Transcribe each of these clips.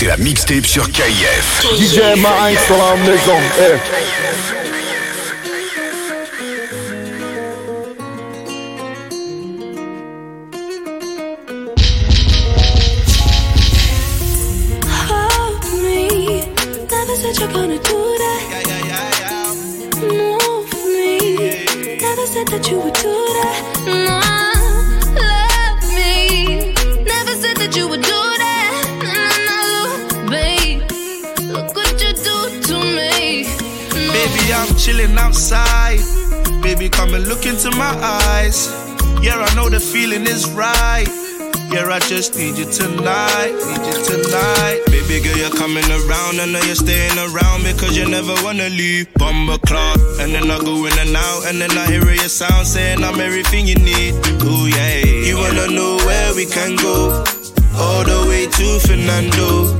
C'est la mixtape sur KIF. DJ Main sur la maison. Feeling is right. Yeah, I just need you tonight, need you tonight. Baby girl, you're coming around, I know you're staying around because you never wanna leave. Bumble clock, and then I go in and out, and then I hear your sound saying I'm everything you need. Ooh yeah, you wanna know where we can go? All the way to Fernando.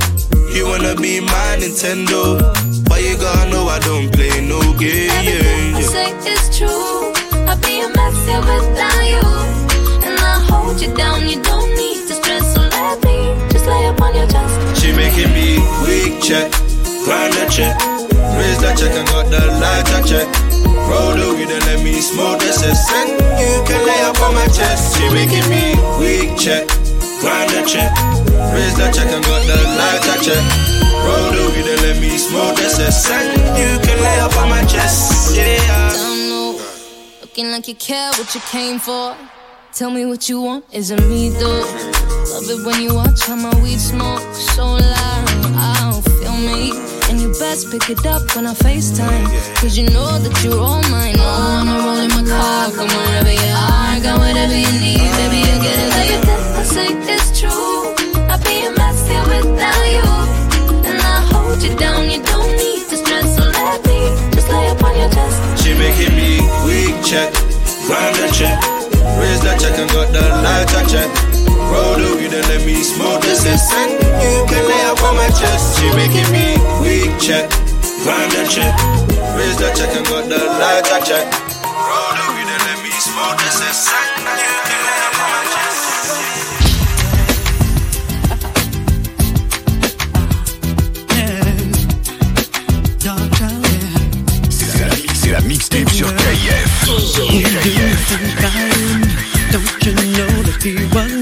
You wanna be my Nintendo, but you gotta know I don't play no game. Everything I say is true. I'll be a mess without you. Hold you down, you don't need to stress. So let me just lay up on your chest. She making me weak check, grind the check, raise the check and got the lighter check. Roll the weed and let me smoke the cess. And you can lay up on my chest. She making me weak check, grind the check, raise the check and got the lighter check. Roll the weed and let me smoke the cess. And you can lay up on my chest. Yeah. Don't know, looking like you care what you came for. Tell me what you want, is it me though? Love it when you watch how my weed smoke so loud. I don't feel me. And you best pick it up when I FaceTime. Cause you know that you're all mine. Oh, I'ma roll in my car, come wherever you are. Got whatever you need, baby, you get it. Everything I say is true. I'd be a mess here without you. And I hold you down, you don't need to stress. So let me just lay up on your chest. She making me weak check, grind check, raise the check and got the lighter check. Roll the weed and let me smoke the cess. And you can lay up on my chest. She making me weak check, grind the check, raise the check and got the lighter check. Roll the weed and let me smoke the cess. And you can lay up on my chest. C'est la mixtape sur Don't you know that he was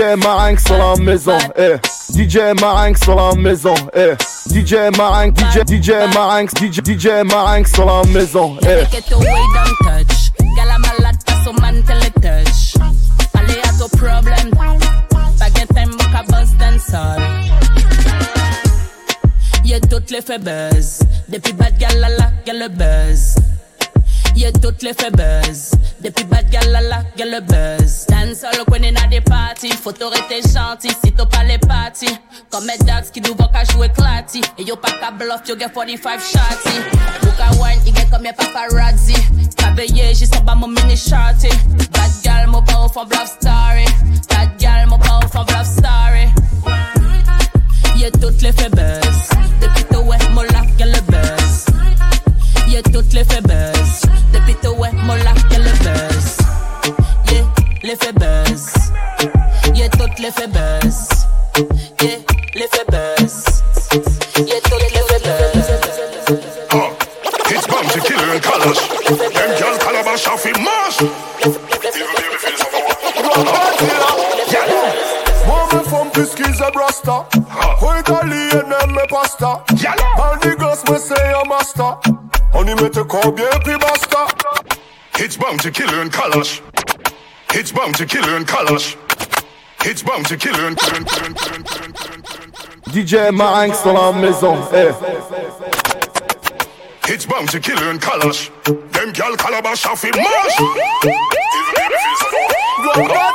DJ Marinx sur la maison, eh. DJ Marinx sur la maison, eh. DJ Marinx, DJ, DJ Marinx, DJ, DJ Marinx sur la maison, eh. Get away, don't touch. Gal, I'm a lot, so man, tell it touch. Allez, à ton problème. Baguette. Y'a les fait buzz. Depuis bad gal, la la, gal le buzz. Y'a toutes les fait buzz. Depuis bad gal, la la, gal le buzz. Dance all when in a des parties. Faut t'arrêter gentil si t'as pas les parties. Comme mes dogs qui nous voient qu'à jouer. Et yo pas qu'à bluff, yo get 45 shotty. Ou qu'à wine, il get comme y'a paparazzi. Cavalier, j'ai son bas mon mini shorty. Bad gal, mon pas au fond bluff story. Bad gal, mon pas au fond bluff story. Y'a toutes les fait buzz. Depuis toi, ouais, mon lac, y'a le buzz voyez toutes les faiblesses. Depuis tout, ouais, mon lac, les baisse. Yeah, les faiblesses. Yeah, toutes les faiblesses. Yeah, les faiblesses. Yeah, toutes les faiblesses. Ah, it's bomb to kill and calash. Them girl calabash off in mash. Skis a brasta, hold a lean and me pasta. And the girls me say I'm a master. Oni mette combien puis basta It's bound to kill her and colors It's bound to kill her and colors It's bound to kill her and DJ Marinx dans la maison hey. It's bound to kill her and colors Them gal calabash off in mash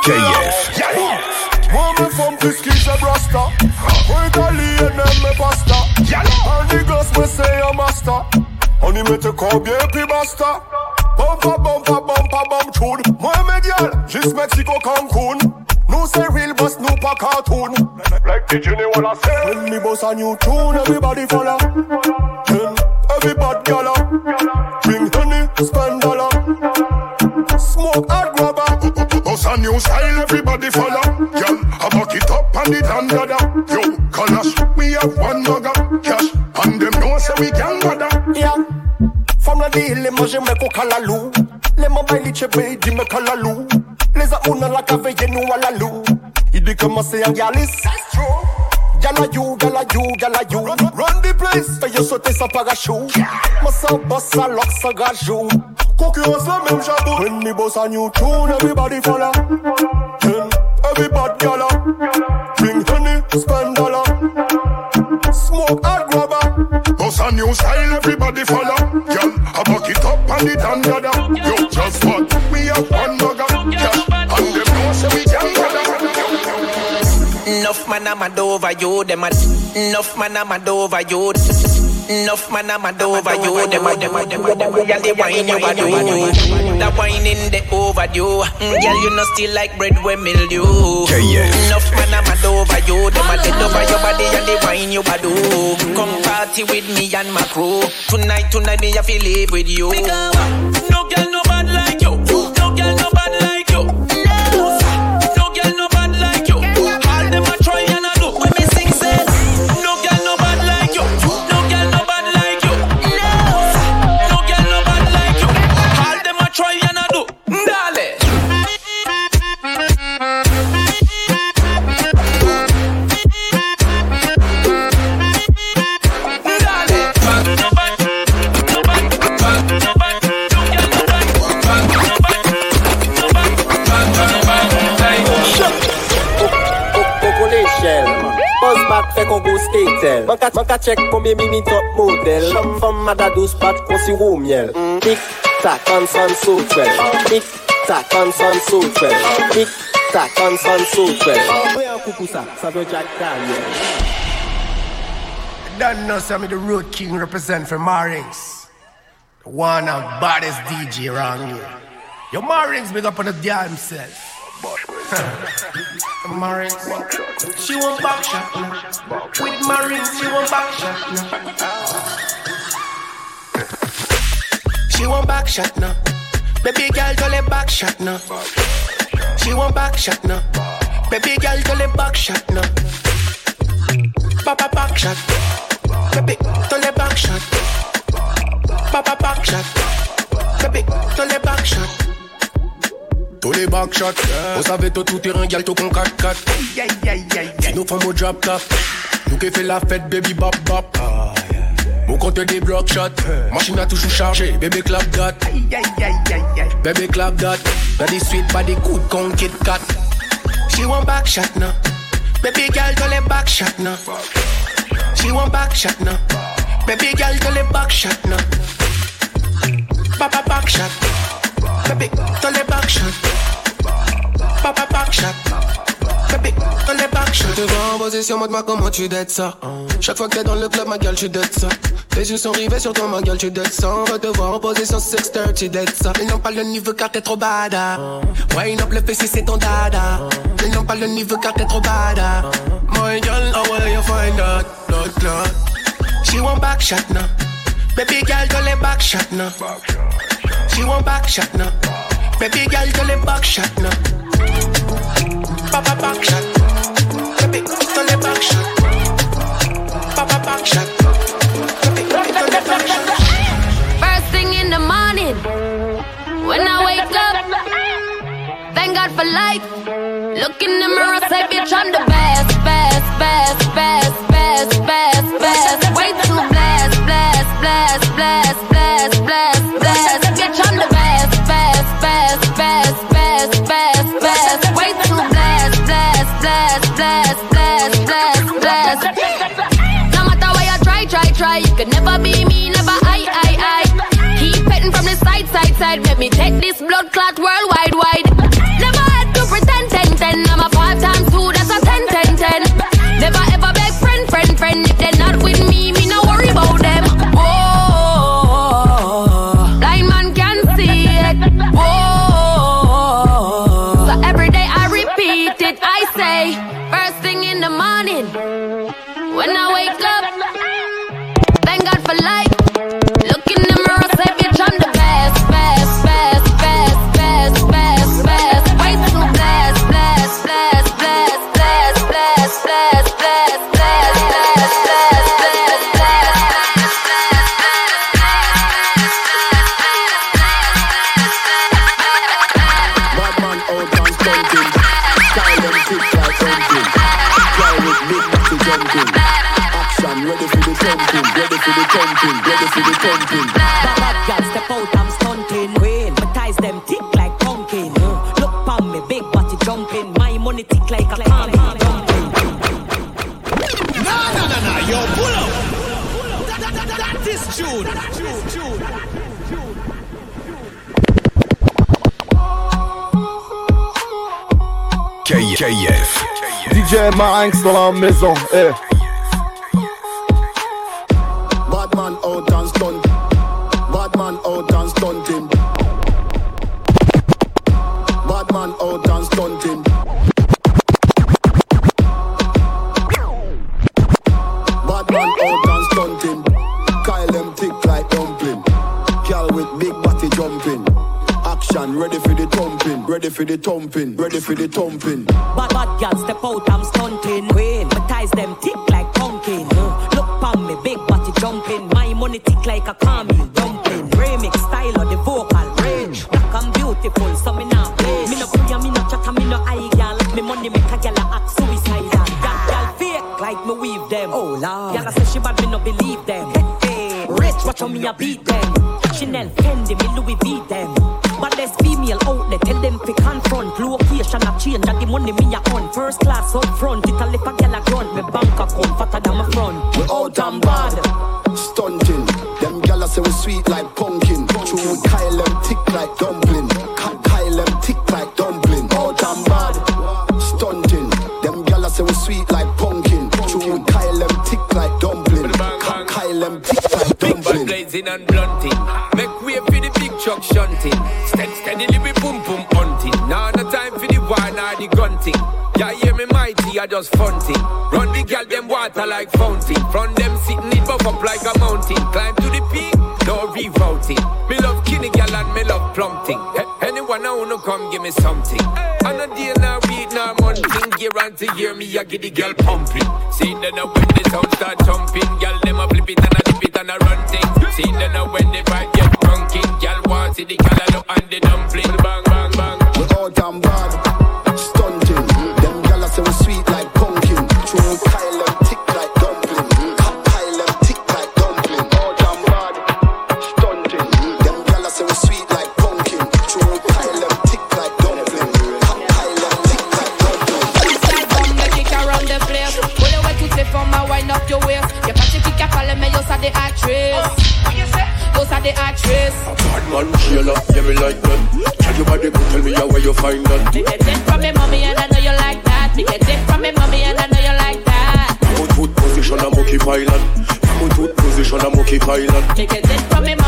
KF yeah. Woman from this kid's a a lane and me pasta. And the girls me say a master. On y mette combien puis basta Bumpa bumpa bumpa bum tune. Moi gal, juste Mexico Cancun. Nous c'est real boss, nous pas cartoon. Like the Jenny wanna say. When me boss a new tune, everybody follow. Then every bad gala. Bring honey, spend dollar. Smoke hard grabber Us a new style, everybody follow. Girl, I back it up and it under Yo, colours, we have one nugga we can bother. Yeah. From la deal, les manger me ko kalalou. Les man baili chebe di me kalalou. Les a una la cave nous à la lou. Il dit comment c'est un galis. Gala you, gala you, gala you. Run, run the place. Fais yo sauter sans parachute. Moi sans boss, ça lock, ça gajou. Concurrence la même jabou. When me boss a new tune, everybody follow. Then everybody gala. Bring honey, spend dollar. Smoke hard Us a new style, everybody follow. Girl, I buck it up and it under Yo, mad over you, them a Enough man I'm mad over you. Enough man I'm mad over you, them a them a them a them a. Girl, the wine you. A do The wine in the overdue. Mm, Girl, you know still like bread with mildew KF. Enough man I'm mad over you, them a dead over your body and the wine you a Come party with me and my crew. Tonight, tonight me I feel live with you mada douz pat kon sirou miel Tik tak an san sou twel Tik tak an san sou twel Tik tak an san sou twel Mwen an koukou sa, sa ve Jack Daniel Don't know some of the road king represent for Marings. One of baddest DJ around here. Your Marings big up on the dia himself Marin, she won't box shot. With Marin, she won't box shot. She want back shot now. Baby girl, tell her back shot now. She want back shot now. Baby girl, tell her back shot now. Papa back shot. Baby, tell her back shot. Papa back shot. Baby, tell her back shot. Tous les backshots, yeah. on savait tout tout terrain, gal tout con 4 4 Si nos femmes au drop top, nous qui fait la fête, baby bop bop. Ah. Mon compte des block shot. Machine a toujours chargé, bébé clap that. Bébé clap that. Body sweet, body good, con Kit Kat. She want back shot now. Baby girl, don't let back shot now. She want back shot now. Baby girl, don't let back shot now. Papa back shot. Baby, don't let back shot. Papa back shot. Shot. Je te vois en position, moi comment tu dettes ça. Chaque fois que t'es dans le club, ma gueule, tu dettes ça. Les yeux sont rivés sur toi, ma gueule, tu dettes ça. On va te voir en position 630, tu dettes ça. Ils n'ont pas le niveau car t'es trop bada. Wine up le PC, c'est ton dada. Ils n'ont pas le niveau car t'es trop bada. My girl, how will you find that? Not that. She want back shot now. Baby girl, don't let back shot now. She want back shot now. Baby girl, don't let back shot now. For life. Look in the morning when i wake up thank god for light looking in the mirror, say, bitch, I'm the best, best, best, best, from the side, side, side. Let me take this blood clot worldwide, DJ Marinx dans la maison, eh. Badman out and stunt. Badman out and stunting. Bad man out and stunting. Bad man out and stunting. Kyle them thick like dumpling. Girl with big body jumping. Action ready for the thumping. Ready for the thumping. Ready for the thumping. Bank account fatter than my front. We out and bad, stunting. Them gyal say we sweet like pumpkin. True, we Kyle them thick like dumpling. Ka- Kyle them thick like dumpling. Out and bad, stunting. Them gyal say we sweet like pumpkin. True, we Kyle them thick like dumpling. Kyle them thick like Big bad dumpling. blazing and blunting. Just funting. Run the gal them water like fountain. From them sitting it buff up like a mountain. Climb to the peak, no rerouting. Me love kinny gal and me love plumping. Anyone I wanna come give me something. On a day now week now month thing. To year me I get the girl pumping. See then now when the sound start jumping, gal them a flip it and a dip it and a run thing. See then now when the vibe get drunken, gal want see the gal and the dumpling. Bang bang bang. We out and bad, find that. Me get it from me mommy and I know you like that. Me get it from me mommy and I know you like that. Put foot position, a monkey pilot. Put foot position, a monkey pilot. Me get it from me mommy.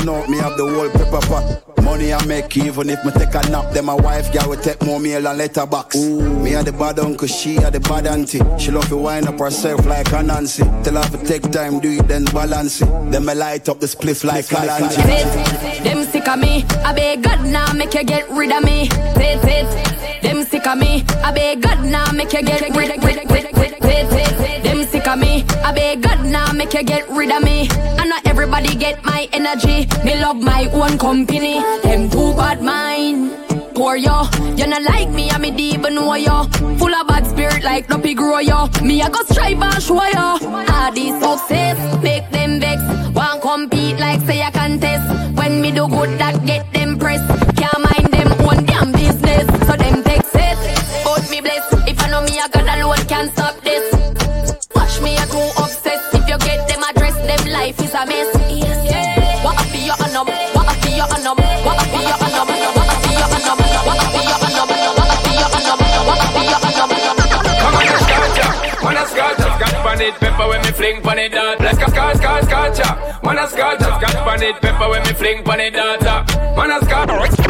Out, me have the whole pepper pot. Money I make even if me take a nap, then my wife girl will take more meal and letter box. Me are the bad uncle, she are the bad auntie. She love to wind up herself like a Nancy. Tell her to take time, do it then balance it. Then me light up the spliff like Kalanji. Sit, them sick of me. I beg God now make you get rid of me. Sit, sit, them sick of me. I beg God now make you get rid, rid, sit, sit, them sick of me. I beg God now make you get rid of me. And not everybody get my energy. Me love my own company. Them too bad mind. Poor yo, you not like me, I me deep and know yo. Full of bad spirit like Duppy grow yo. Me I go strive and show yo. All these success make them. It, pepper when me fling pan it dot. Let's go scotch, scotch, scotch. Man a scotch, got pan it, pepper when me fling pan it dot. Man a scotch.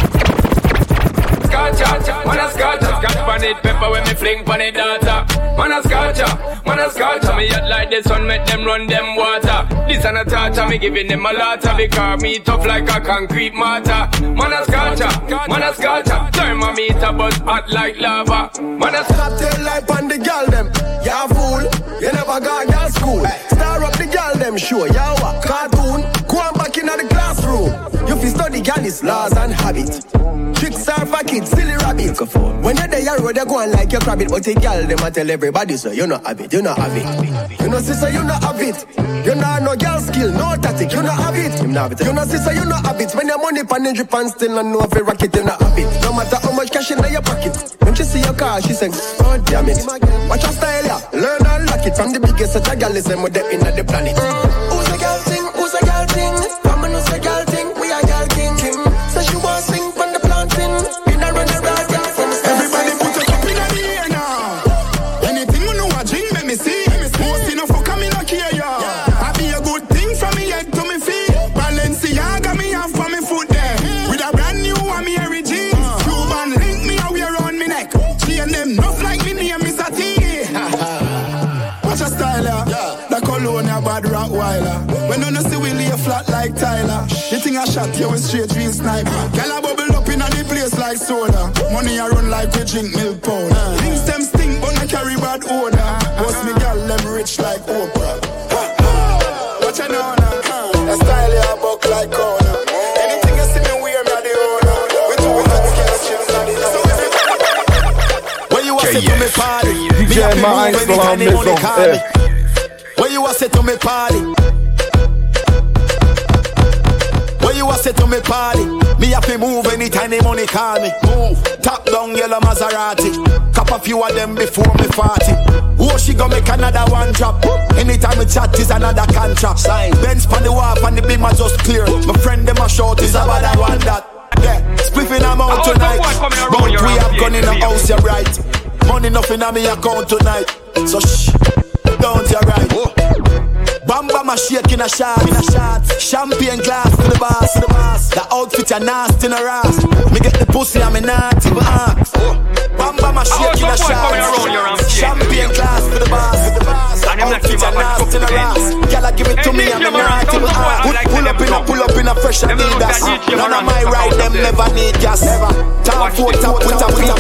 Scotcha, man a scotcha, got pan it, pepper when me fling pan it data. Man a scotcha, man a scotcha, me hot like the sun, make them run them water. This and a torture, me giving them a lot because me tough like a concrete mortar. Man a scotcha, man a scotcha, thermometer buzz hot like lava. Man a Stop tell life on the girl them. Ya fool, you never got girl school. Star up the girl them show. Ya what? Cartoon, go on back in the classroom. You fi study girl is laws and habit. Tricks are for kids, silly rabbit. When you're there, road you go on like your rabbit, but the girl them a tell everybody so you not have it, you not have it. You know sister, you not have it. You not no girl skill, no tactic, you not have it. You not have it. You know sister, you not have it. When your money pan and drip and still not know if you rock it, you not have it. No matter how much cash in your pocket. When she see your car, she say, oh damn it. Watch your style, yeah. Learn and lock it from the biggest such a girl is them with them in the planet. Who's a girl thing? Who's a girl thing? When you no see we lay flat like Tyler. The thing I shot you with straight real sniper. Girl a bubble up in the place like soda. Money a run like we drink milk powder. Things them stink but no carry bad odor. Boss me girl them rich like Oprah. Watch a now now. The style ya buck like corner. Anything you see me wear me a the owner. We do it at the gas chips and the So When you a say to me party, me DJ happy Marinx move dans la anytime they money maison. call me. When you a say to me party, move anytime they money call me. Move, top down yellow Maserati, cop a few of them before me party. Oh, she gonna make another one drop. Anytime we chat is another contract. Sign. Benz pan the wall and the beam are just clear. My friend them a short is about that one that. Yeah, spliffing I'm out tonight. But we have gun in the house, you're right. Money nothing on me account tonight. So shh, don't you right. Bam bam Bamba shake in a shot, in a shot. Champagne glass to the boss, to the boss. The outfit you nasty in a ras. Me get the pussy, I'm a naughty, but ask. Bamba my shake in a shot. Champagne glass to the boss, to the boss. Outfit you nasty in a ras. Girl, give it to me, I'm a naughty, but ask. Uh. Pull up in a, pull up in a fresh Adidas. None of my ride, them never need gas. Ever. Top foot, top with a with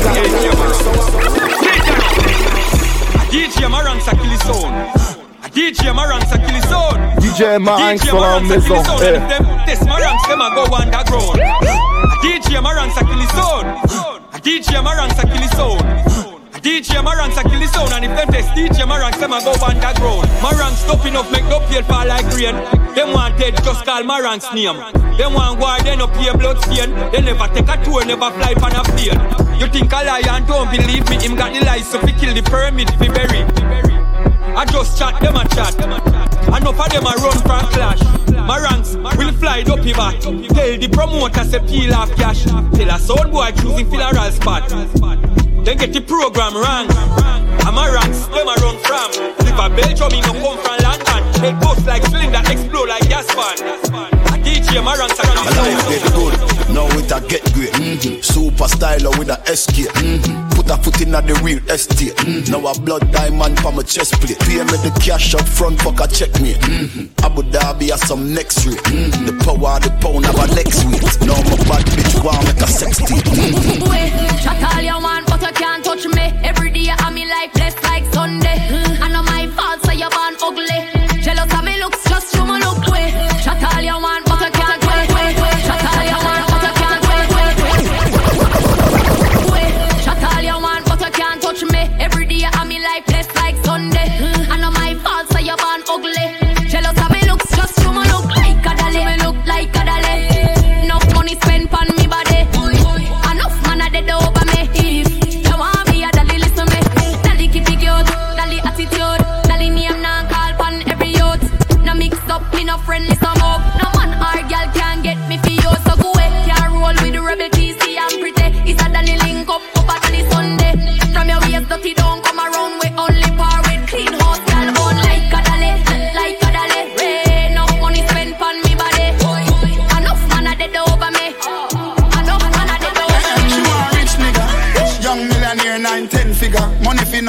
DJ Maran ça kill his own. DJ Maran ça kill his own. DJ Maran sur la maison. Eh. This Maran them a go underground. DJ Maran ça kill his own. DJ Maran ça kill his own. DJ Maran a kill his own and if them test DJ Maran them a go underground Maran stopping up make no pale fall like rain Them want dead just call Maran's name Them want war they no pay blood stain They never take a tour never fly on a plane You think a lie and don't believe me Him got the lies so fi kill the permit fi bury I just chat them a chat. Enough of them a run from clash. Marangs will fly up your back Tell the promoter say peel off cash. Tell a sound boy choosing funeral spot. Then get the program wrong. I'm a ranks, them a run from. Live a Belgium, me no come from London. They bust like cylinder, explode like gas fan A DJ Marangs around My life get good, now it a get great. Mm-hmm. Super styler with a SK. Mm-hmm. Put a foot in the real estate. Mm-hmm. Now a blood diamond for my chest plate. Pay me the cash up front, fuck a check me. Mm-hmm. Abu Dhabi has some next rate. Mm-hmm. The power of the pound have a next week. Now my bad bitch want make a sex tape. Mm-hmm. Wait, shut all you want, but you can't touch me. Every day I'm in life blessed like Sunday. I know my fault, so you're born ugly. Jealous of me looks, just you my look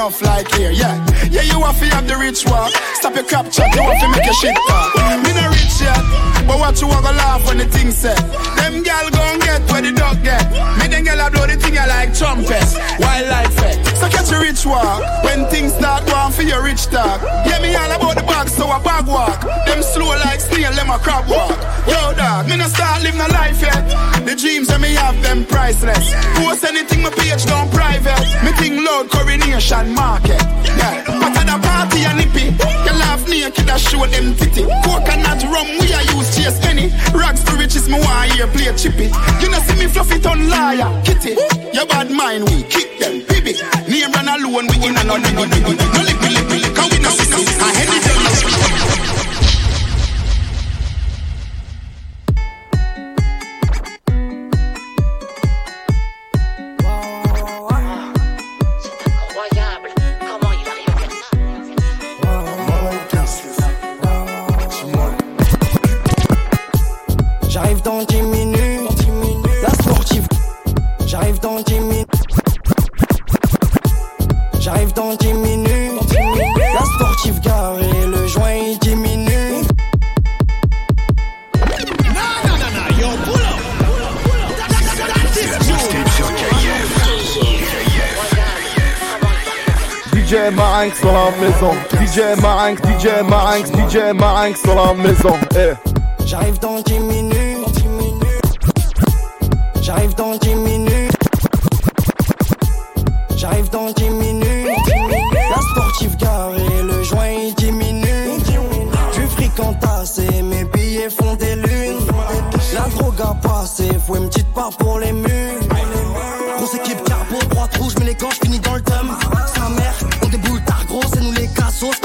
enough like here, yeah. Yeah, you have to have the rich walk. Stop your crap chat, you have to make your shit talk. Me no rich yet, but what you want to laugh when the thing said. Them gal gon' get where the dog get. Me them gal a blow the thing I like trumpet, wildlife fet. Eh. So catch a rich walk when things start going for your rich talk. Yeah, me all about the bag, so a bag walk. Them slow like snail, them a crab walk. Yo, dog, me no start living a life yet. The dreams that me have them priceless. Post anything my page down private. Me think loud coronation market. Yeah, but at the party and nippy, you laugh naked and show them titty. Coconut rum we a use chase any. Rags to riches me want hear play chippy. You know see me fluffy ton liar, kitty. Your bad mind we kick them, baby. Name run alone we in and no nigga, nigga, no lippy lippy. Cause we no see. I head DJ Marinx sur la maison. DJ Marinx, DJ Marinx, DJ Marinx sur la maison. Eh. J'arrive dans 10 minutes. J'arrive dans 10 minutes. J'arrive dans 10 minutes. La sportive garée, le joint il diminue. Du fric entassé, mes billets font des lunes. La drogue a passé, faut une petite part pour les mules.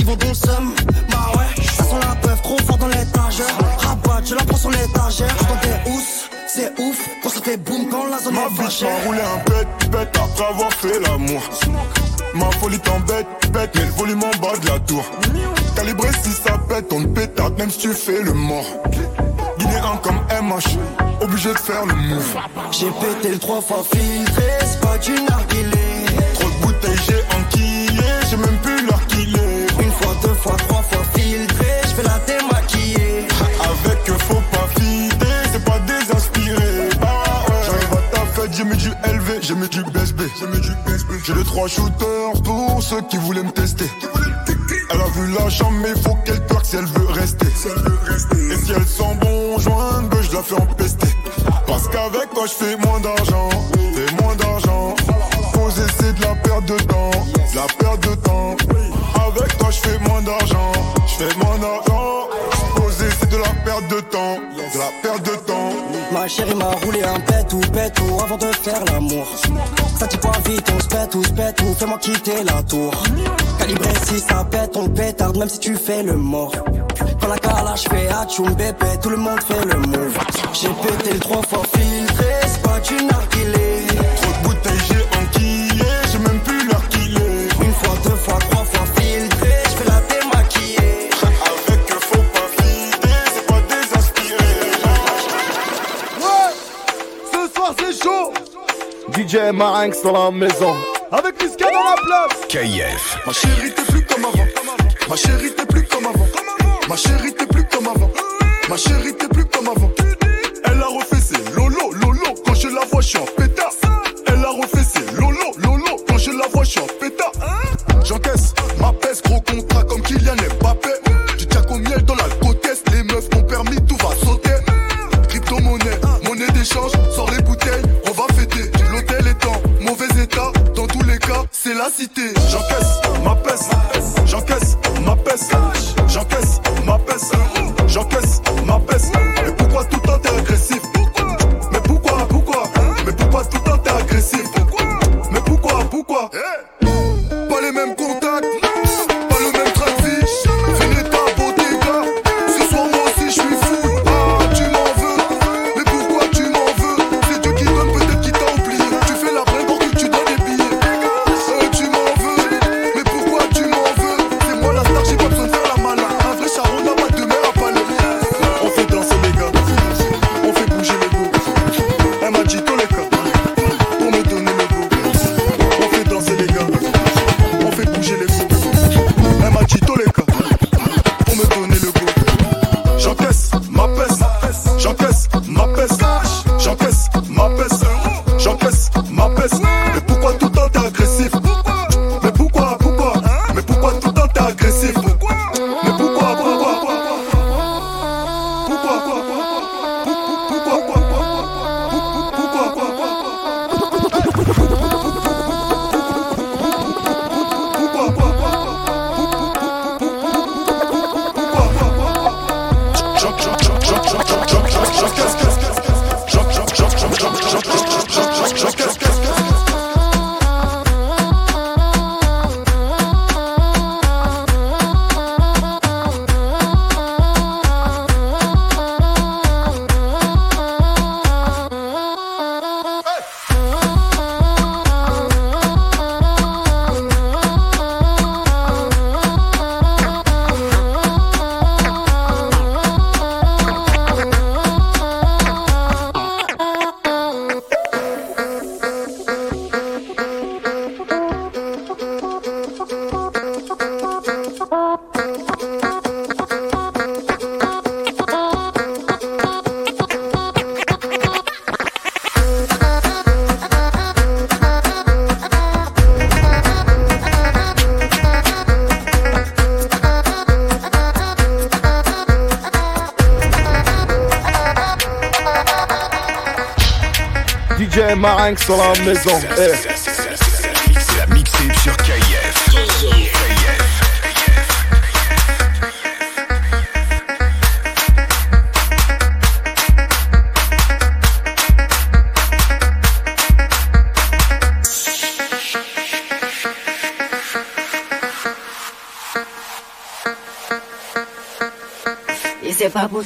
Vont dans le seum. Bah ouais, ça sent la peuf trop fort dans l'étagère. Rabat, je la prends sur l'étagère. Dans des housses, c'est ouf, quand ça fait boum quand la zone Ma est fâchée. rouler un bête, bête après avoir fait l'amour. Ma folie t'embête, bête, mais le volume en bas de la tour. Calibré si ça pète, on te pète à même si tu fais le mort. Guinéen comme MH, obligé de faire le move. J'ai pété le trois fois filtré, c'est pas du narguilé. Trop de bouteilles, j'ai enquillé, j'ai même plus trois shooters pour ceux qui voulaient me tester. Elle a vu la chambre, mais faut qu'elle twerk si elle veut rester. Et si elle sent bon joint, ben je la fais empester. Parce qu'avec toi, je fais moins d'argent. Fais moins d'argent. Poser, c'est de la perte de temps. De la perte de temps. Avec toi, je fais moins d'argent. Je fais moins d'argent. Poser, c'est de la perte de temps. De la perte de temps. Ma chérie m'a roulé un pet ou pet ou avant de faire l'amour. Ça dit pas vite, on se pète ou se pète ou fais-moi quitter la tour. Calibré si ça pète, on pétarde même si tu fais le mort. Quand la calage fait atchoum bébé, tout le monde fait le move. J'ai pété le trois fois filtré, c'est pas du DJ Marinx dans la maison. Avec Niska dans la place. KF. Ma chérie, t'es plus comme avant. Ma chérie, t'es plus comme avant. Ma chérie, t'es plus comme avant. Ma chérie, t'es plus comme avant. Elle a refait ses lolo, lolo. Quand je la vois, je suis en pétard. Elle a refait ses lolo, lolo. Quand je la vois, je suis en pétard. J'encaisse ma peste, gros contrat dans la maison. Eh. C'est la mixtape sur KF. Et c'est pas pour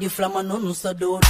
The flama não nos adora.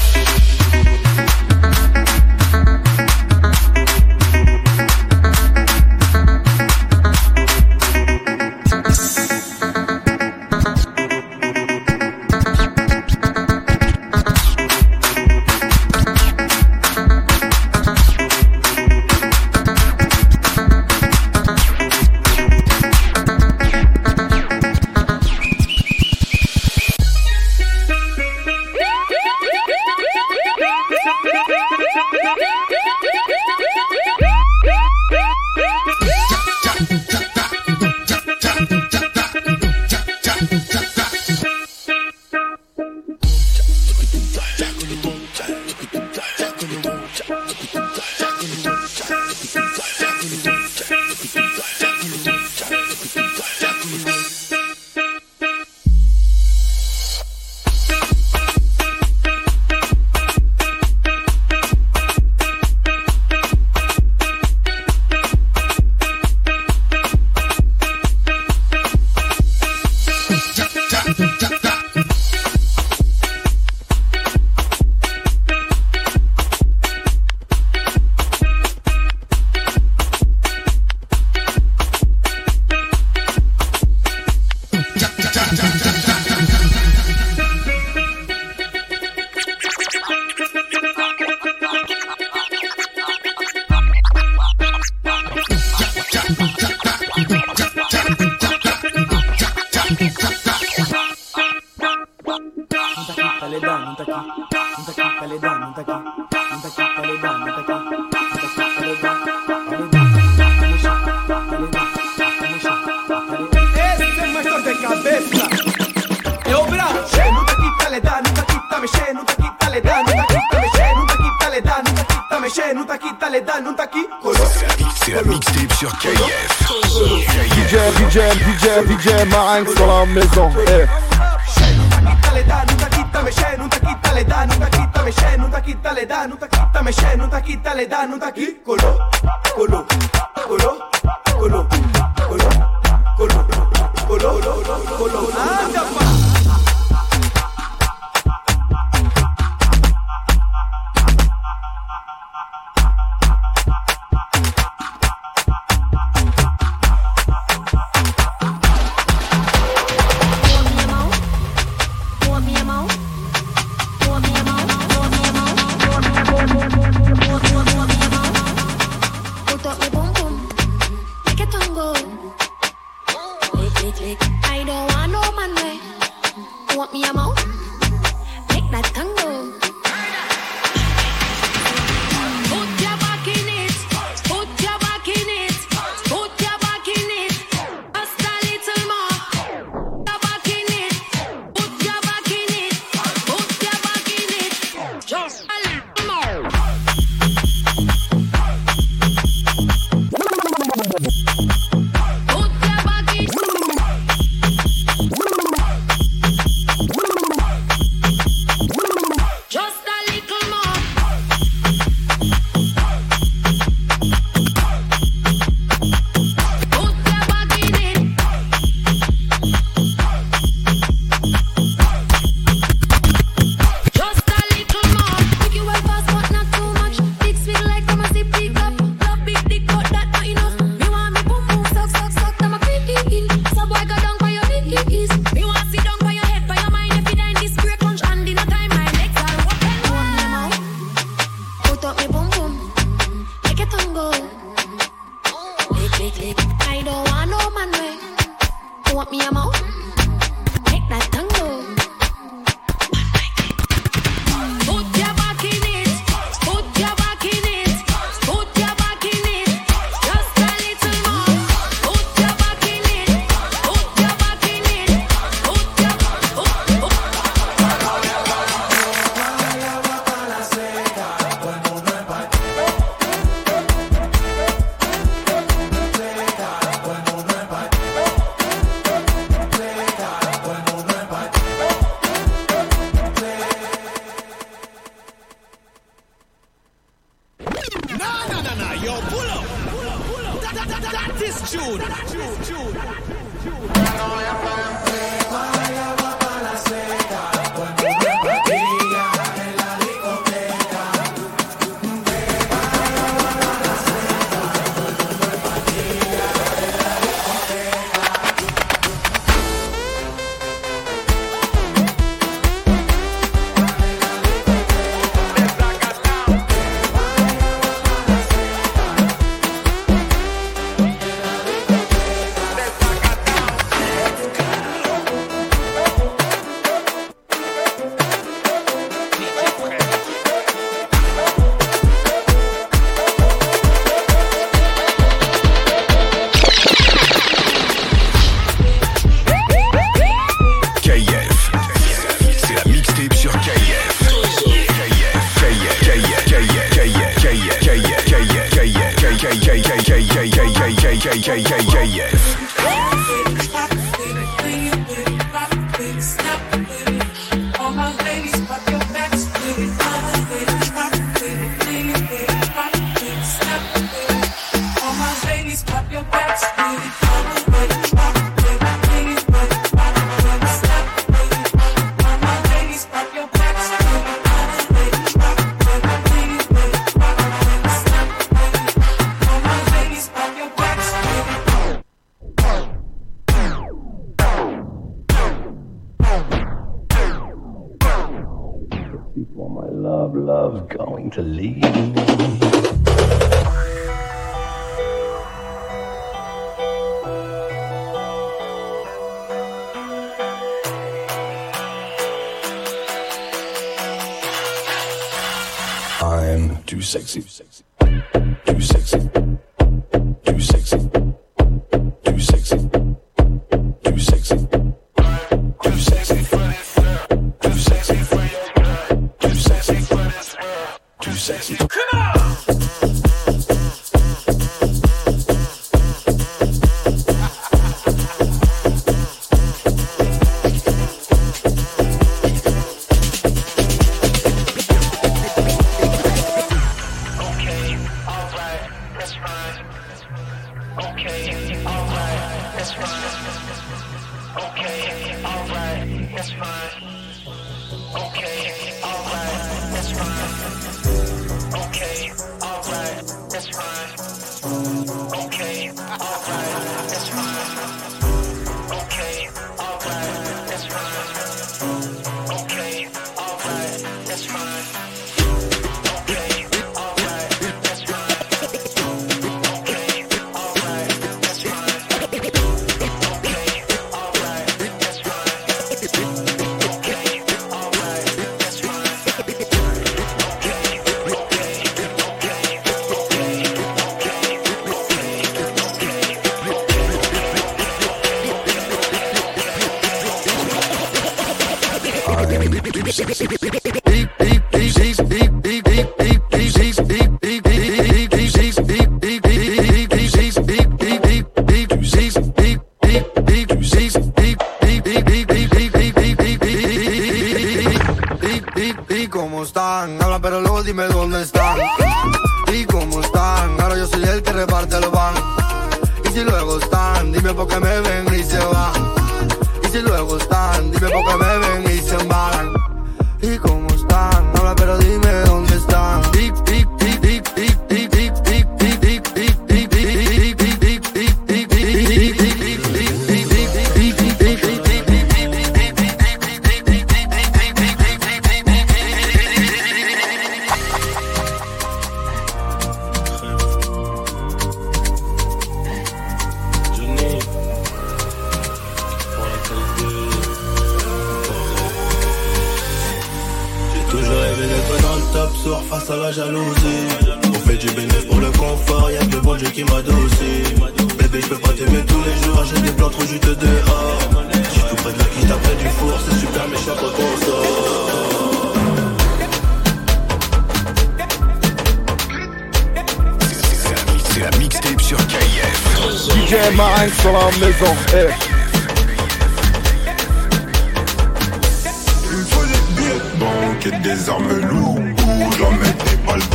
dá, não tá aqui, tá mexendo, não tá aqui, tá lhe não tá aqui, colou, colou, colou. colou. want me, I'm. sexy. sexy.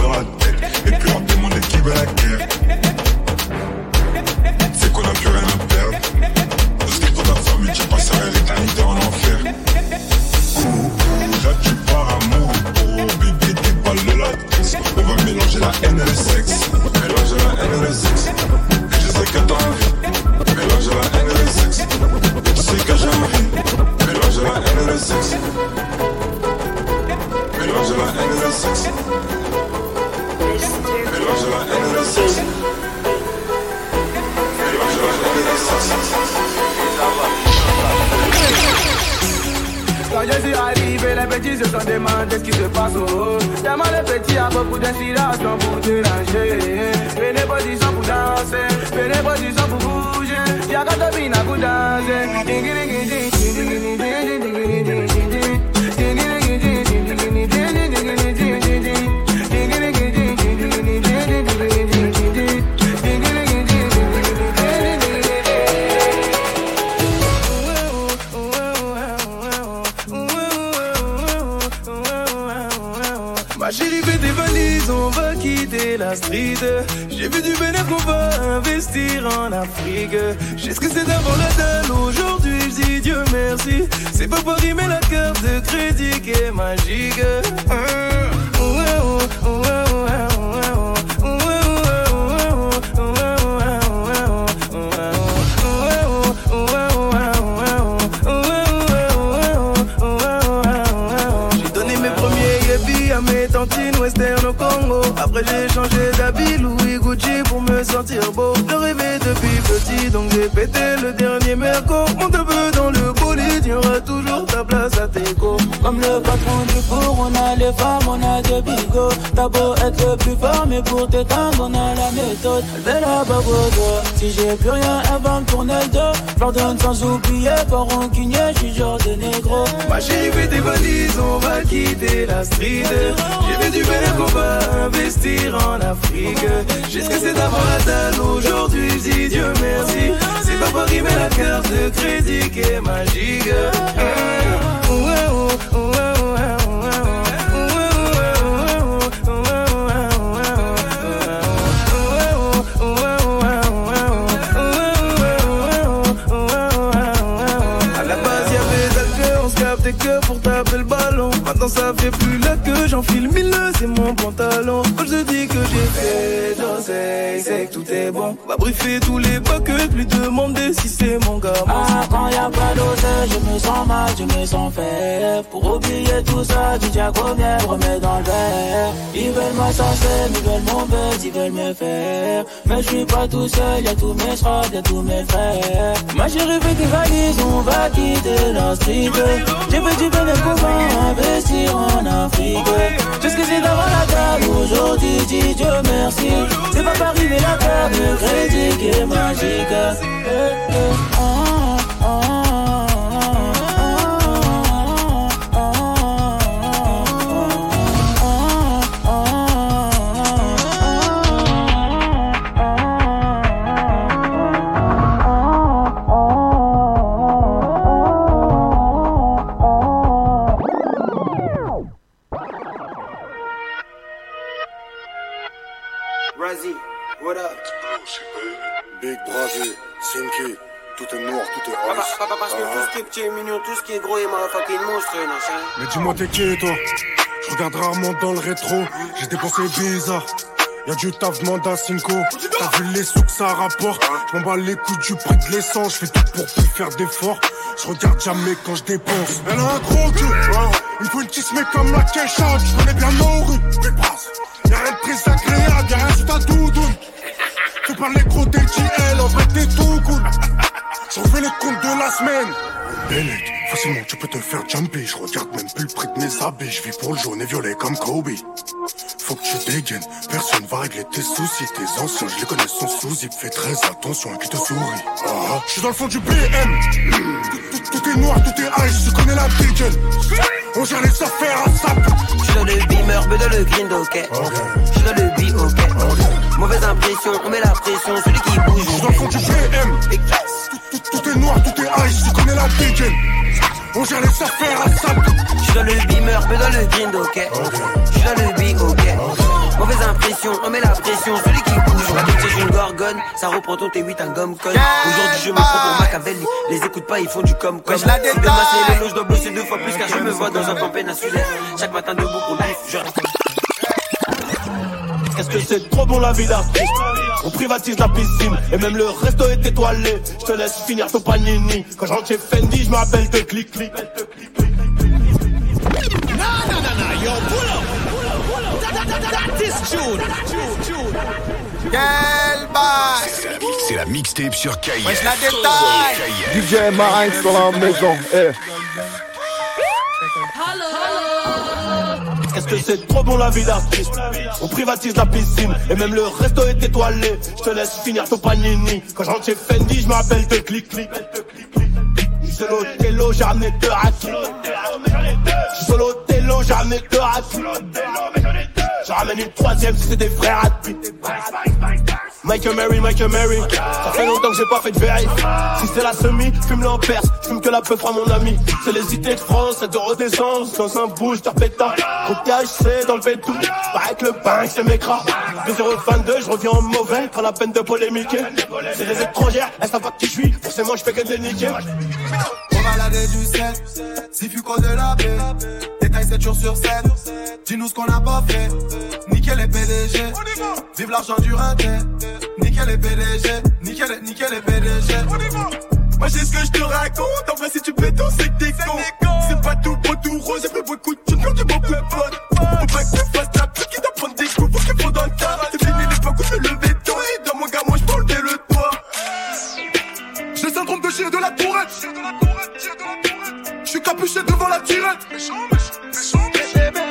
done. Ik krap in mijn nekje back, yeah. Le dernier merco. Monte un peu dans le bolide, y'aura toujours ta place à tes go. Comme le patron du four, on a les femmes, on a des bigots. T'as beau être le plus fort, mais pour t'éteindre, on a la méthode. Elle la. Si j'ai plus rien, elle va me tourner le dos. J'ordonne sans oublier, pas rancunier, j'suis genre de négro. Ma chérie, fais tes valises, on va quitter la street. J'ai fait du bénéfice, on va investir en Afrique. J'ai c'est d'avoir dalle aujourd'hui, dis Dieu merci. C'est pas Paris, mais la carte de crédit qui est magique. Ouais, ça fait plus là que j'enfile mille, c'est mon pantalon. Quand je dis que j'ai fait d'oseille, c'est que tout est bon. Va briefer tous les buckets, plus demander si c'est mon gars. Ah, quand y a pas d'oseille, je me sens mal, je me sens faible. Pour oublier tout ça, tu tiens combien, remets dans le verre. Ils veulent m'assasser, ils veulent mon buzz, ils veulent me faire. Mais je suis pas tout seul, y'a tous mes frères, y'a tous mes frères. Ma chérie fait des valises, on va quitter la street. J'ai fait du bénéfice qu'on va investir en Afrique. Que c'est d'avoir la table aujourd'hui, dis Dieu merci. C'est pas Paris, mais la carte de crédit est magique. Eh, eh, ah, Razzie, what up? Big Brazy, Sinky, tout est noir, tout est Papa, ice. papa, parce que Ah. tout ce qui est petit est mignon, tout ce qui est gros est motherfucking monstre, machin. Mais dis-moi t'es qui toi? Je regarde rarement dans le rétro. J'ai dépensé bizarre Y'a du taf, demande à Cinco T'as vu les sous que ça rapporte? Je m'en bats les coups du prix de l'essence. Je fais tout pour plus faire d'efforts. Je regarde jamais quand je dépense. Elle a un gros cul. Il me faut une petite mec comme la Kesha Je connais bien rues Y'a de très agréable Y'a sous ta doudoune Fais pas les gros DJL En vrai t'es tout cool J'en fais les comptes de la semaine Bennett, facilement tu peux te faire jumper. Je regarde même plus le prix de mes habits. Je vis pour le jaune et violet comme Kobe. Faut que tu dégaines, personne va régler tes soucis. Tes anciens, je les connais sans souci. Fais très attention à qui te sourit. Ah, je suis dans le fond du BM. Tout, est noir, tout est ice. Je connais la dégaine. On gère les affaires à sap. Je suis dans le beamer, mais dans le green ok. Je suis dans le B, ok. Mauvaise impression, on met la pression, celui qui bouge. Je suis dans le fond du BM. Tout, tout- tout est noir, tout est ice. Je connais la dégaine. On gère les affaires à sap. Je suis dans le beamer, mais dans le green ok. Je suis dans le B, ok. Mauvaise impression, on met la pression, celui qui bouge. La bitch c'est une gorgone, ça reprend ton T8 en gomme colle. Aujourd'hui je me prends pour Machiavelli, les écoute pas, ils font du com com. Si demain c'est les loges, je dois bosser deux fois plus car je me vois dans un camp péninsulaire. Chaque matin debout pour bif, je reste Est-ce que c'est trop bon la vie d'artiste? On privatise la piscine et même le resto est étoilé. Je te laisse finir ton panini. Quand je rentre chez Fendi, je me rappelle de clic clic. Nah, nah, nah, nah, yo. That, is. Quel bail C'est la mixtape sur. Ouais, je la détaille DJ Marinx dans la maison, eh Est-ce que c'est trop bon la vie d'artiste? On privatise la piscine et même le resto est étoilé. Je te laisse finir ton panini. Quand je rentre chez Fendi, je me rappelle de clic clic. Je suis solo télo, j'ai ramené deux racks. Je suis solo télo, j'ai ramené deux. Je ramène une troisième si c'est des frères à Michael Mary, Michael Mary. Ça fait longtemps que j'ai pas fait de veille. Si c'est la semi, fume-le en perse. Fume que la peu fera mon ami. C'est les idées de France, c'est de renaissance. Dans un bouge, t'as pétard. Au THC, dans le bétou. Avec le pain, c'est mes cras. 2 je reviens en mauvais. Pas la peine de polémiquer. C'est les étrangères, elles savent pas qui je suis. Forcément, je fais que de les niquer. On va du 7, si fut de la baie. Détail 7 jours sur 7. Dis-nous ce qu'on a pas fait. Nickel les PDG. Vive l'argent du raté. Nickel les PDG. Nickel, nickel les PDG. Moi j'ai ce que je te raconte. En vrai, si tu tout c'est que t'es con. C'est pas tout beau, tout rose. J'ai fait beaucoup de thunes, j'ai beaucoup de potes. Faut pas que tu fasses la pute qui doit prendre des coups. Faut qu'il faut dans le tas. C'est fini l'époque où je lever toi. Et dans mon gars, moi je le toit. J'ai le syndrome de chien de la tourette. Je suis capuché devant la tirette.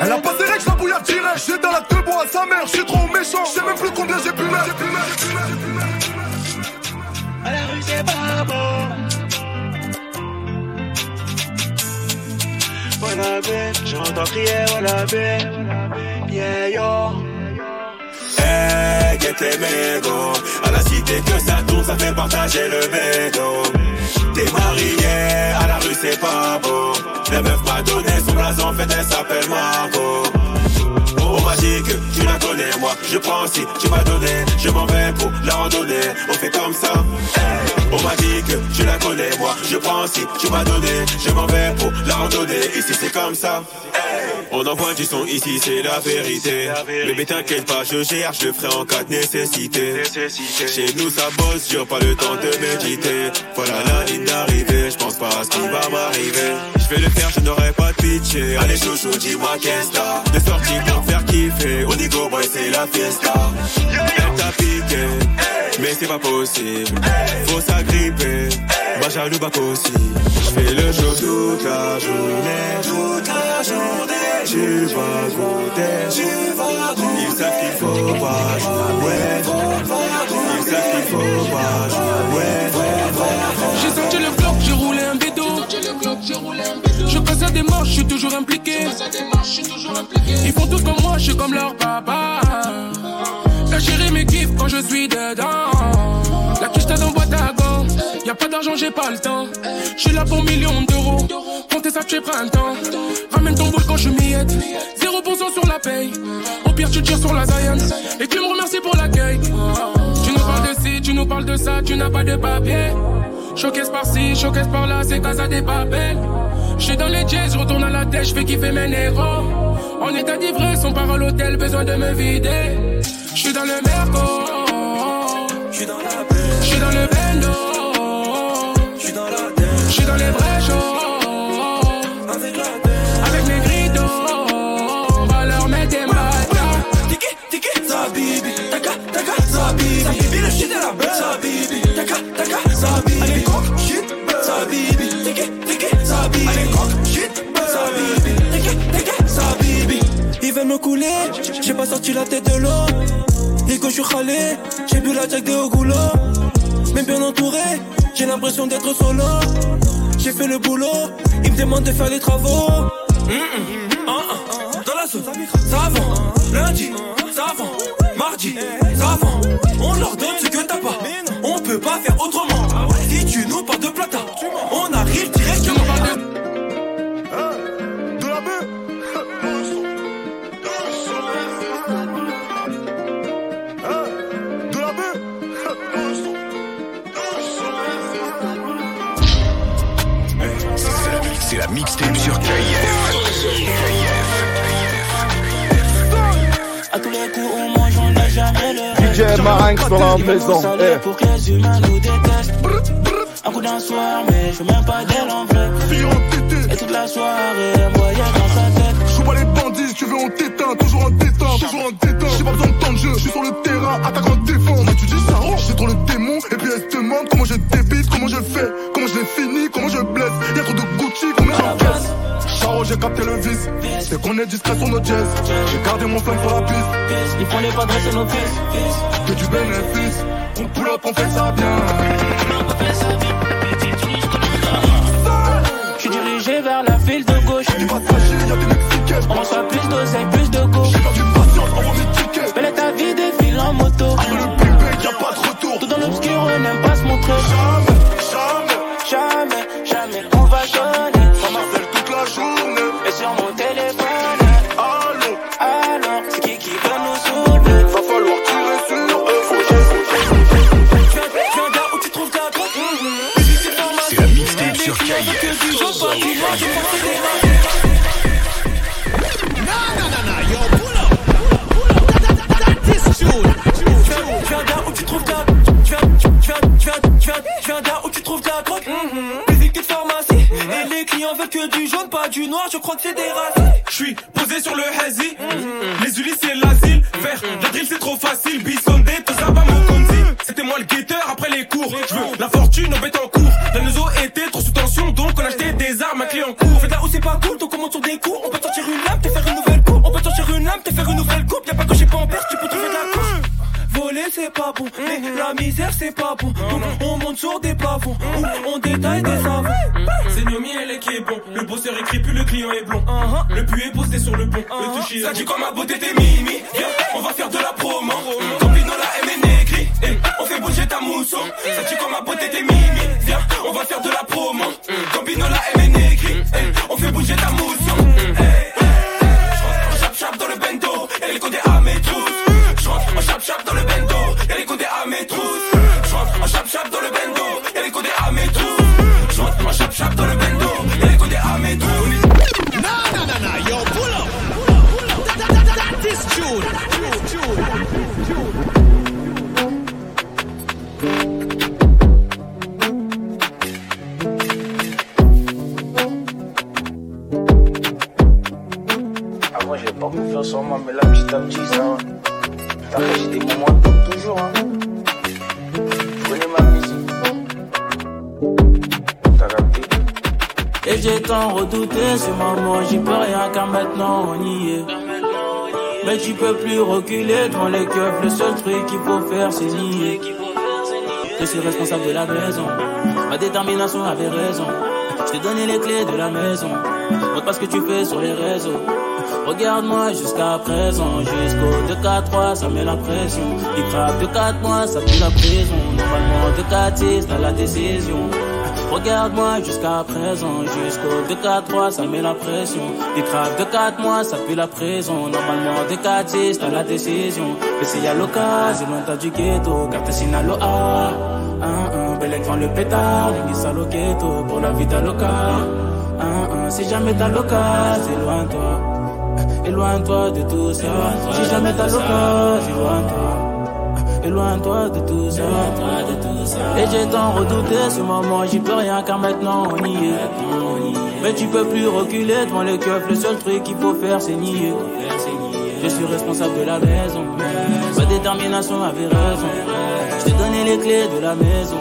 Elle a pas des règles, la bouillard direct. J'ai dans la deux bois à sa mère, je suis trop méchant. Je sais même plus combien j'ai pu mettre. À la rue, c'est pas bon. Voilà, j'entends crier, voilà, yeah, yo. Hey, get les mégots. À la cité que ça tourne, ça fait partager le bédo. T'es marié, à la rue c'est pas beau. La meuf m'a donné son blason, fait elle s'appelle Marco. Oh magique, tu la connais, moi je prends si tu m'as donné, je m'en vais pour la randonnée, on fait comme ça. Oh magique, tu la connais, moi je prends si tu m'as donné, je m'en vais pour la randonnée, ici c'est comme ça. On envoie du son ici, c'est la vérité. Bébé, t'inquiète pas, je gère, je le ferai en cas de nécessité. Chez nous, ça bosse, j'ai pas le temps de méditer. Voilà la ligne d'arrivée, je pense pas à ce qui va m'arriver. Je vais le faire, je n'aurai pas de pitcher. Allez, chouchou, dis-moi qu'est-ce que De sortie pour faire kiffer. On dit go, boy, c'est la fiesta. Elle t'a piqué, mais c'est pas possible. Faut s'agripper, bah jaloux, bah aussi. Je fais le show toute la journée, toute la journée. Tu vas goûter, tu vas goûter. Ils savent qu'il faut pas jouer. Ils savent qu'il faut pas jouer. J'ai senti le bloc, j'ai roulé un bédo. Je passe à des manches, je suis toujours impliqué. Ils font tous comme moi, je suis comme leur papa. La chérie me kiffe quand je suis dedans. La quiche dans boîte à gants. Y'a pas d'argent, j'ai pas le temps. Je suis là pour millions d'euros. Comptez ça, tu printemps. Ramène ton bol quand je m'y aide. 0% sur la paye. Au pire, tu tires sur la Zion. Et tu me remercies pour l'accueil. Tu nous parles de ci, tu nous parles de ça, tu n'as pas de papier. Showcase par-ci, showcase par-là, c'est casa des papels. J'suis dans les jazz, retourne à la tête, j'fais kiffer mes négros. En état d'ivresse, on part à l'hôtel, besoin de me vider. J'suis dans le merco. J'suis dans la J'suis dans le bendo. J'suis dans la J'suis dans les vrais shows. Avec la Avec mes gridos. On va leur mettre des matas. Tiki, tiki, ça bibi. Taka, taka, ça bibi. Ça bibi, le shit de la bête. Ça bibi. Taka, taka, J'ai bu la jack de au goulot. Même bien entouré, j'ai l'impression d'être solo. J'ai fait le boulot, ils me demandent de faire les travaux. Mm, mm. Dans la sauce, ça avance. Lundi, ça avance. Mardi, ça avance. On leur donne ce que t'as pas. On peut pas faire autrement. Marinx dans la maison. eh. Pour que les humains nous détestent. Un coup d'un soir, mais je veux même pas d'elle en vrai. Et toute la soirée, me voyait dans sa tête. Je pas les bandits, tu veux on t'éteint, toujours en détente, toujours en détente. J'ai pas besoin de temps de jeu, je suis sur le terrain, attaquant capté le vice, c'est qu'on est discret sur nos jazz. J'ai gardé mon flingue sur la piste. Ils font les pas dresser nos fils. Que du bénéfice, on pull up, on fait ça bien. Je suis dirigé vers la file de gauche. On reçoit plus d'oseille, plus de go. Belle est ta vie, défile en moto. Y'a pas veulent du jaune, pas du noir, je crois que c'est des races. Je suis posé sur le hazy, les Ulysses et l'asile. Faire la drill c'est trop facile, bisondé, tout ça va mon conzi. C'était moi le guetteur après les cours. Je veux la fortune en bête en cours. La maison était trop sous tension, donc on achetait des armes à clé en cours. Faites là où c'est pas cool, donc on monte sur des cours. On peut sortir une lame, te faire une nouvelle coupe. On peut sortir une lame, te faire une nouvelle coupe. Y'a pas que j'ai pas en perte, tu peux trouver de la couche. Voler c'est pas bon, mais la misère c'est pas bon. Donc on Ça dit comme ma beauté t'es mimi. Viens, on va Et j'ai tant redouté ce moment, j'y peux rien car maintenant on y est. Mais tu peux plus reculer devant les keufs, le seul truc qu'il faut faire c'est nier. Je suis responsable de la maison, ma détermination avait raison. Je t'ai donné les clés de la maison, montre pas ce que tu fais sur les réseaux. Regarde-moi jusqu'à présent, jusqu'au 2-4-3, ça met la pression. Il craque de 4 mois, ça pue la prison. Normalement, de 4 6 t'as la décision. Regarde-moi jusqu'à présent, jusqu'au 2-4-3, ça met la pression. Il craque de 4 mois, ça pue la prison. Normalement, de 4 6 t'as la décision. Mais s'il y a l'occasion, loin t'as du ghetto, car t'es sinaloa. Un, un, bel devant le pétard, une salo ghetto, pour la vie t'as local. Un, un, si jamais t'as l'occasion, éloigne-toi. Éloigne-toi de tout ça. Si jamais t'as l'occasion, éloigne-toi. Éloigne-toi de tout ça. Et j'ai tant redouté ce moment, j'y peux rien car maintenant on y est. Mais tu peux plus reculer devant les keufs, le seul truc qu'il faut faire c'est nier. Je suis responsable de la maison. Ma détermination avait raison. Je t'ai donné les clés de la maison.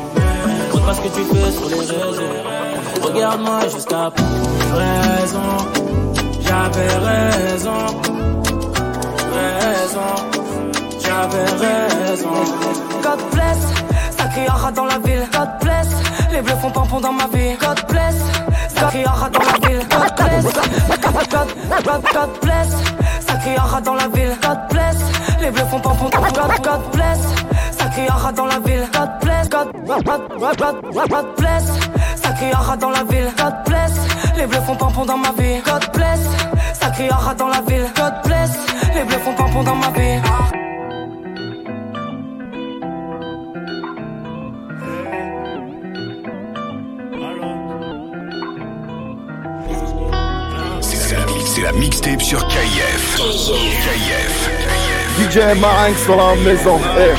Montre pas ce que tu fais sur les réseaux. Regarde-moi jusqu'à raison. J'avais raison, raison, j'avais raison. God bless, ça crie un rat dans la ville. God bless, les bleus font tampon dans ma vie. God bless, ça crie un rat dans la ville. God bless, God, God, God, bless, ça crie un rat dans la ville. God bless, les bleus font tampon dans God, God bless, ça crie un rat dans la ville. God bless, God, God, God, God, bless, ça crie un rat dans la ville. God bless, les bleus font tampon dans ma vie. God bless, ça crie un rat dans la ville. God bless, les bleus font tampon dans ma vie. Sur KF. KF. DJ Marinx sur la maison. Eh.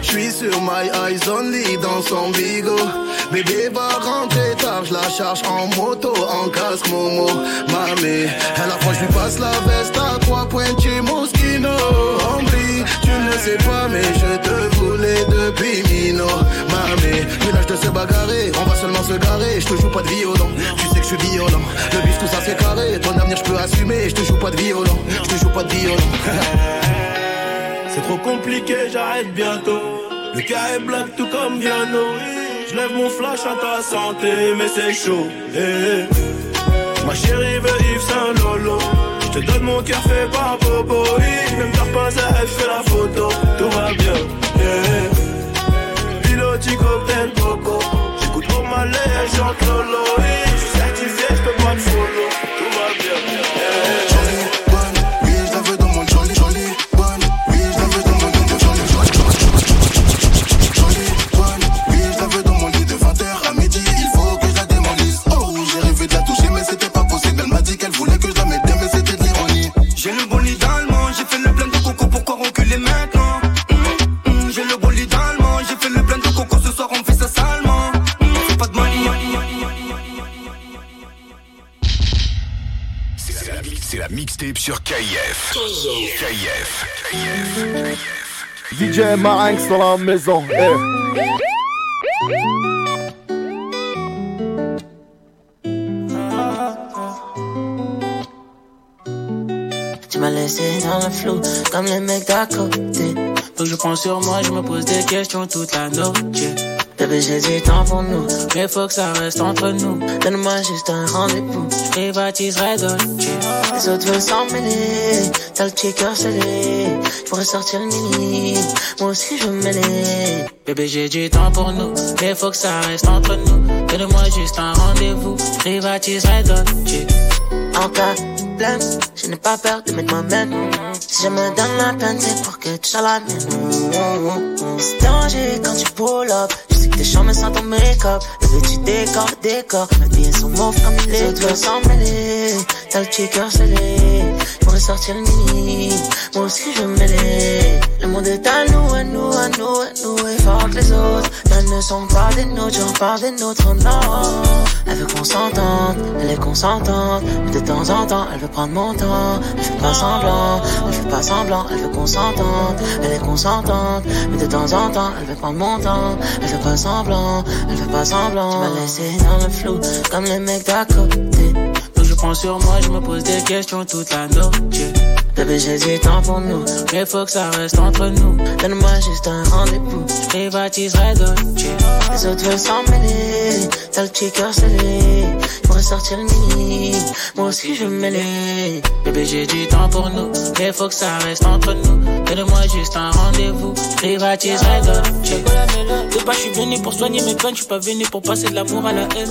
J'suis sur my eyes only dans son bigot. Bébé va rentrer tard, je la charge en moto, en casque Momo. Mamé, à la fois je lui passe la veste à trois pointus Moschino. Tu ne sais pas, mais je te voulais depuis Mino. Mamé, mais là je te bagarrer, on va seulement se garer. Je te joue pas de violon, tu sais que je suis violent. Le bif, tout ça c'est carré, ton avenir je peux assumer. Je te joue pas de violon, je te joue pas de violon. C'est trop compliqué, j'arrête bientôt. Le cas est black tout comme Viano. Je lève mon flash à ta santé, mais c'est chaud. eh, eh. Ma chérie veut Yves Saint Lolo. Je te donne mon cœur fait par Bobo. Oui, même t'as pas elle fait la photo. Tout va bien. eh. Piloti cocktail coco. J'écoute pour ma lait, je chante mixtape sur KIF. KIF. DJ Marinx dans la maison. Eh. Tu m'as laissé dans le flou, comme les mecs d'à côté. Faut que je prends sur moi, je me pose des questions toute la nuit. Bébé, j'ai du temps pour nous. Mais faut que ça reste entre nous. Donne-moi juste un rendez-vous. Je privatiserai Dolce. Les autres veulent s'en mêler. T'as le petit cœur scellé. Je pourrais sortir le mini. Moi aussi, je me mêler. Bébé, j'ai du temps pour nous. Mais faut que ça reste entre nous. Donne-moi juste un rendez-vous. Je privatiserai Dolce. En cas de je n'ai pas peur de mettre moi-même. Si je me donne la peine, c'est pour que tu sois la mienne. C'est danger quand tu pull up. Je sais que tes chambres sans ton make-up. Le tu décor, décor. Mes billets sont mauves comme il est. Tu veux s'en mêler. T'as le cœur scellé. Je pourrais sortir le mini. Moi aussi, je mêler. Le monde est à nous, à nous, à nous, à nous. Et fort que les autres. Elles ne sont pas des nôtres, j'en parle des nôtres, non. Elle veut qu'on s'entende, elle est consentante. Mais de temps en temps, elle veut prendre mon temps. Elle fait pas semblant, elle fait pas semblant. Elle veut qu'on s'entende, elle est consentante. Mais de temps en temps, elle veut prendre mon temps. Elle fait pas semblant, elle fait pas semblant. Tu m'as laissé dans le flou, comme les mecs d'à côté. Prends sur moi, je me pose des questions toute la nuit. Bébé, j'ai du temps pour nous. Mais faut que ça reste entre nous. Donne-moi juste un rendez-vous. Je privatiserai Dolce. Les autres veulent s'en mêler. T'as le petit cœur scellé. Je pourrais sortir le mini. Moi aussi, je me mêler. Bébé, j'ai du temps pour nous. Mais faut que ça reste entre nous. Donne-moi juste un rendez-vous. Je privatiserai Dolce. De pas, je suis venu pour soigner mes peines. Je suis pas venu pour passer de l'amour à la haine.